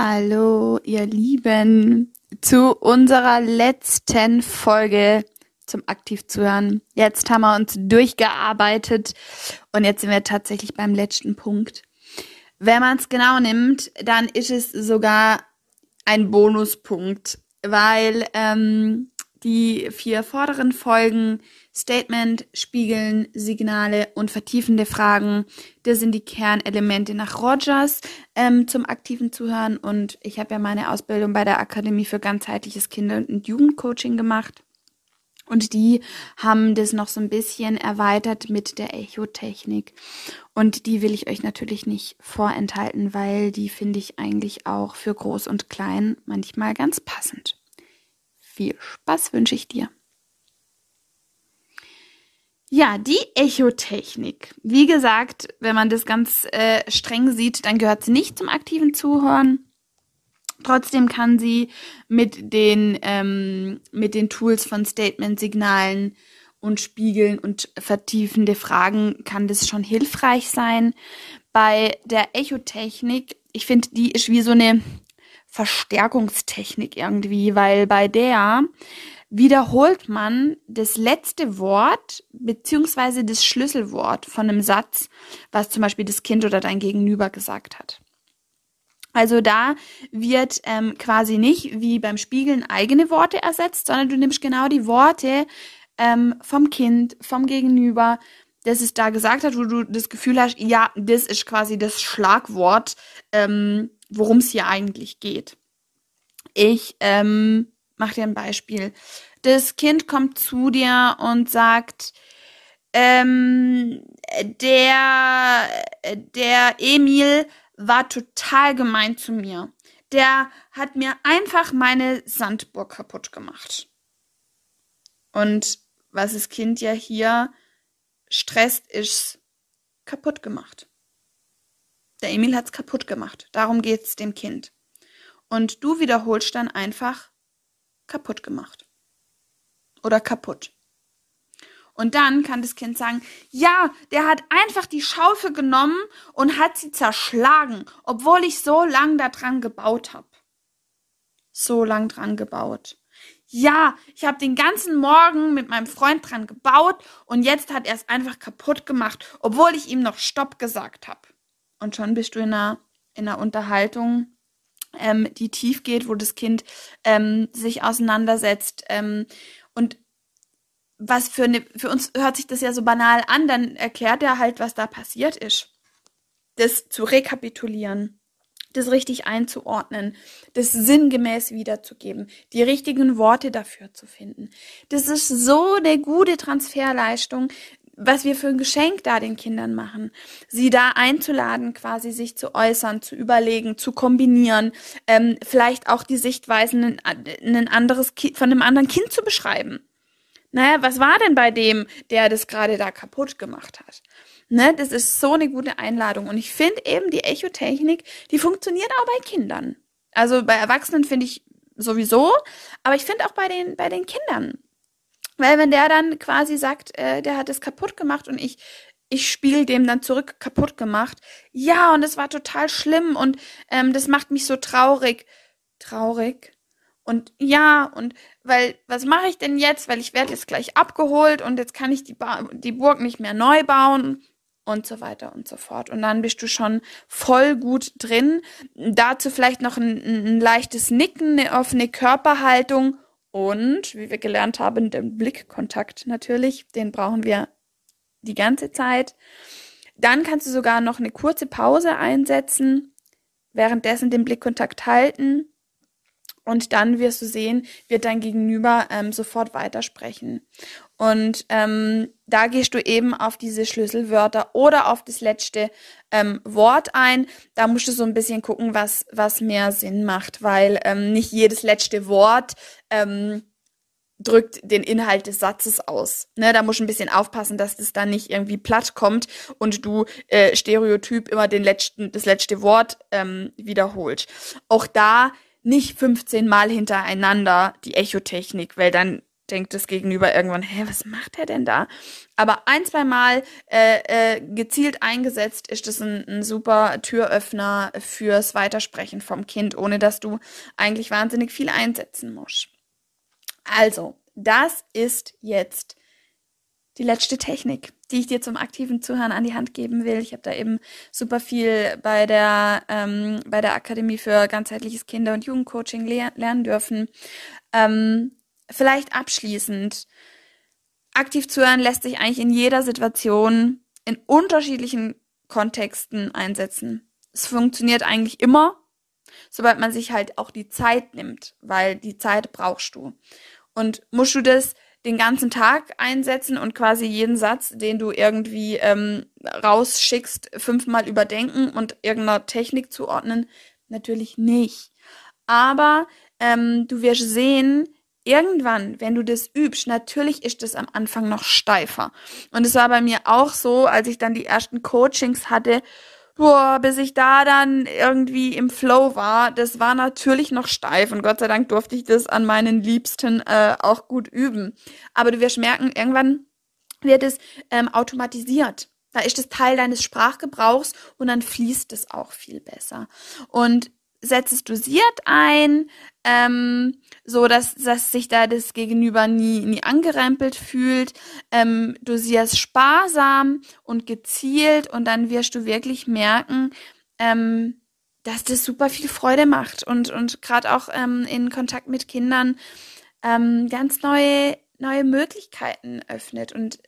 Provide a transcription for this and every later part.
Hallo, ihr Lieben, zu unserer letzten Folge zum Aktivzuhören. Jetzt haben wir uns durchgearbeitet und jetzt sind wir tatsächlich beim letzten Punkt. Wenn man es genau nimmt, dann ist es sogar ein Bonuspunkt, weil ähm, die vier vorderen Folgen Statement, Spiegeln, Signale und vertiefende Fragen, das sind die Kernelemente nach Rogers ähm, zum aktiven Zuhören. Und ich habe ja meine Ausbildung bei der Akademie für ganzheitliches Kinder- und Jugendcoaching gemacht. Und die haben das noch so ein bisschen erweitert mit der Echotechnik. Und die will ich euch natürlich nicht vorenthalten, weil die finde ich eigentlich auch für groß und klein manchmal ganz passend. Viel Spaß wünsche ich dir. Ja, die Echotechnik. Wie gesagt, wenn man das ganz äh, streng sieht, dann gehört sie nicht zum aktiven Zuhören. Trotzdem kann sie mit den, ähm, mit den Tools von Statement-Signalen und Spiegeln und vertiefende Fragen kann das schon hilfreich sein. Bei der Echotechnik, ich finde, die ist wie so eine Verstärkungstechnik irgendwie, weil bei der wiederholt man das letzte Wort beziehungsweise das Schlüsselwort von einem Satz, was zum Beispiel das Kind oder dein Gegenüber gesagt hat. Also da wird ähm, quasi nicht wie beim Spiegeln eigene Worte ersetzt, sondern du nimmst genau die Worte ähm, vom Kind, vom Gegenüber, das es da gesagt hat, wo du das Gefühl hast, ja, das ist quasi das Schlagwort, ähm, worum es hier eigentlich geht. Ich ähm, mache dir ein Beispiel. Das Kind kommt zu dir und sagt, ähm, der, der Emil war total gemein zu mir. Der hat mir einfach meine Sandburg kaputt gemacht. Und was das Kind ja hier stresst, ist kaputt gemacht. Der Emil hat's kaputt gemacht. Darum geht's dem Kind. Und du wiederholst dann einfach kaputt gemacht. Oder kaputt. Und dann kann das Kind sagen, ja, der hat einfach die Schaufel genommen und hat sie zerschlagen, obwohl ich so lang daran gebaut habe. So lang dran gebaut. Ja, ich habe den ganzen Morgen mit meinem Freund dran gebaut und jetzt hat er es einfach kaputt gemacht, obwohl ich ihm noch Stopp gesagt habe. Und schon bist du in einer, in einer Unterhaltung, ähm, die tief geht, wo das Kind ähm, sich auseinandersetzt ähm, und was für eine, für uns hört sich das ja so banal an, dann erklärt er halt, was da passiert ist. Das zu rekapitulieren, das richtig einzuordnen, das sinngemäß wiederzugeben, die richtigen Worte dafür zu finden. Das ist so eine gute Transferleistung, was wir für ein Geschenk da den Kindern machen. Sie da einzuladen, quasi sich zu äußern, zu überlegen, zu kombinieren, ähm, vielleicht auch die Sichtweisen in, in ein anderes von einem anderen Kind zu beschreiben naja, was war denn bei dem, der das gerade da kaputt gemacht hat? Ne, das ist so eine gute Einladung. Und ich finde eben die Echotechnik, die funktioniert auch bei Kindern. Also bei Erwachsenen finde ich sowieso, aber ich finde auch bei den, bei den Kindern. Weil wenn der dann quasi sagt, äh, der hat es kaputt gemacht und ich, ich spiele dem dann zurück kaputt gemacht. Ja, und es war total schlimm und ähm, das macht mich so traurig. Traurig? Und ja, und weil, was mache ich denn jetzt? Weil ich werde jetzt gleich abgeholt und jetzt kann ich die, ba die Burg nicht mehr neu bauen und so weiter und so fort. Und dann bist du schon voll gut drin. Dazu vielleicht noch ein, ein leichtes Nicken, eine offene Körperhaltung und, wie wir gelernt haben, den Blickkontakt natürlich. Den brauchen wir die ganze Zeit. Dann kannst du sogar noch eine kurze Pause einsetzen, währenddessen den Blickkontakt halten Und dann wirst du sehen, wird dein Gegenüber ähm, sofort weitersprechen. Und ähm, da gehst du eben auf diese Schlüsselwörter oder auf das letzte ähm, Wort ein. Da musst du so ein bisschen gucken, was, was mehr Sinn macht, weil ähm, nicht jedes letzte Wort ähm, drückt den Inhalt des Satzes aus. Ne, da musst du ein bisschen aufpassen, dass das dann nicht irgendwie platt kommt und du äh, Stereotyp immer den letzten, das letzte Wort ähm, wiederholt. Auch da nicht 15 Mal hintereinander die Echotechnik, weil dann denkt das Gegenüber irgendwann, hä, was macht er denn da? Aber ein, zwei Mal äh, äh, gezielt eingesetzt ist das ein, ein super Türöffner fürs Weitersprechen vom Kind, ohne dass du eigentlich wahnsinnig viel einsetzen musst. Also, das ist jetzt die letzte Technik, die ich dir zum aktiven Zuhören an die Hand geben will. Ich habe da eben super viel bei der, ähm, bei der Akademie für ganzheitliches Kinder- und Jugendcoaching le lernen dürfen. Ähm, vielleicht abschließend. Aktiv zuhören lässt sich eigentlich in jeder Situation in unterschiedlichen Kontexten einsetzen. Es funktioniert eigentlich immer, sobald man sich halt auch die Zeit nimmt, weil die Zeit brauchst du. Und musst du das den ganzen Tag einsetzen und quasi jeden Satz, den du irgendwie ähm, rausschickst, fünfmal überdenken und irgendeiner Technik zuordnen? Natürlich nicht. Aber ähm, du wirst sehen, irgendwann, wenn du das übst, natürlich ist es am Anfang noch steifer. Und es war bei mir auch so, als ich dann die ersten Coachings hatte, boah, bis ich da dann irgendwie im Flow war, das war natürlich noch steif und Gott sei Dank durfte ich das an meinen Liebsten äh, auch gut üben. Aber du wirst merken, irgendwann wird es ähm, automatisiert. Da ist es Teil deines Sprachgebrauchs und dann fließt es auch viel besser. Und setzt es dosiert ein, ähm, so dass, dass sich da das Gegenüber nie, nie angerempelt fühlt. Ähm, dosierst sparsam und gezielt und dann wirst du wirklich merken, ähm, dass das super viel Freude macht und, und gerade auch ähm, in Kontakt mit Kindern ähm, ganz neue, neue Möglichkeiten öffnet. Und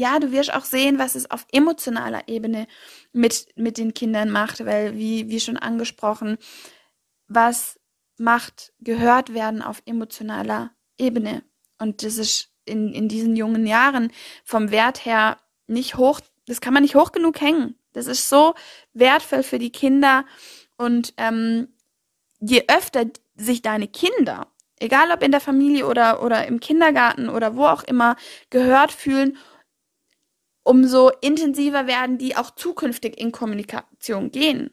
ja, du wirst auch sehen, was es auf emotionaler Ebene mit, mit den Kindern macht, weil, wie, wie schon angesprochen, was macht gehört werden auf emotionaler Ebene. Und das ist in, in diesen jungen Jahren vom Wert her nicht hoch, das kann man nicht hoch genug hängen. Das ist so wertvoll für die Kinder. Und ähm, je öfter sich deine Kinder, egal ob in der Familie oder, oder im Kindergarten oder wo auch immer, gehört fühlen, umso intensiver werden die auch zukünftig in Kommunikation gehen.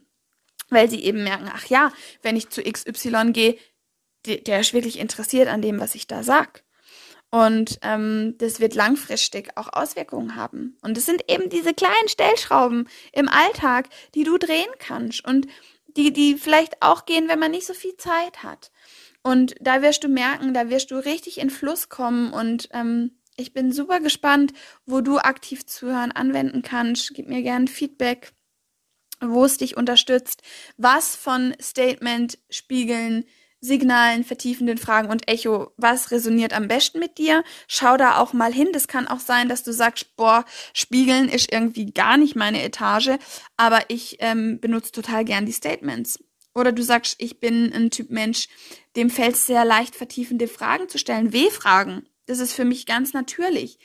Weil sie eben merken, ach ja, wenn ich zu XY gehe, der, ist wirklich interessiert an dem, was ich da sag. Und ähm, das wird langfristig auch Auswirkungen haben. Und es sind eben diese kleinen Stellschrauben im Alltag, die du drehen kannst und die, die vielleicht auch gehen, wenn man nicht so viel Zeit hat. Und da wirst du merken, da wirst du richtig in Fluss kommen und ähm, ich bin super gespannt, wo du aktiv zuhören anwenden kannst. Gib mir gerne Feedback, wo es dich unterstützt, was von Statement, Spiegeln, Signalen, vertiefenden Fragen und Echo, was resoniert am besten mit dir? Schau da auch mal hin. Das kann auch sein, dass du sagst, boah, Spiegeln ist irgendwie gar nicht meine Etage, aber ich ähm, benutze total gern die Statements. Oder du sagst, ich bin ein Typ Mensch, dem fällt es sehr leicht, vertiefende Fragen zu stellen, W-Fragen. Das ist für mich ganz natürlich.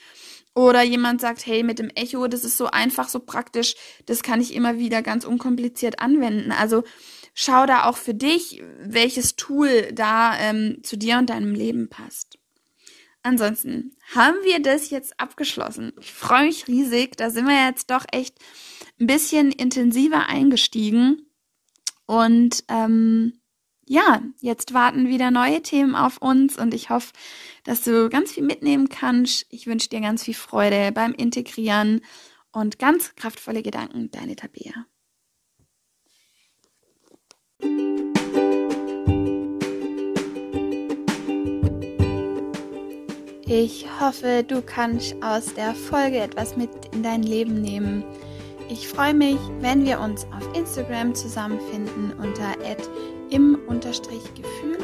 Oder jemand sagt, hey, mit dem Echo, das ist so einfach, so praktisch, das kann ich immer wieder ganz unkompliziert anwenden. Also schau da auch für dich, welches Tool da ähm, zu dir und deinem Leben passt. Ansonsten haben wir das jetzt abgeschlossen. Ich freue mich riesig. Da sind wir jetzt doch echt ein bisschen intensiver eingestiegen. Und ähm, ja, jetzt warten wieder neue Themen auf uns und ich hoffe, dass du ganz viel mitnehmen kannst. Ich wünsche dir ganz viel Freude beim Integrieren und ganz kraftvolle Gedanken. Deine Tabea. Ich hoffe, du kannst aus der Folge etwas mit in dein Leben nehmen. Ich freue mich, wenn wir uns auf Instagram zusammenfinden unter im-gefühl-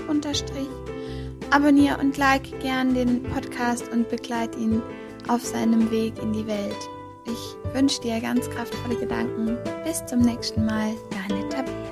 Abonnier und like gern den Podcast und begleite ihn auf seinem Weg in die Welt. Ich wünsche dir ganz kraftvolle Gedanken. Bis zum nächsten Mal, deine Tabea.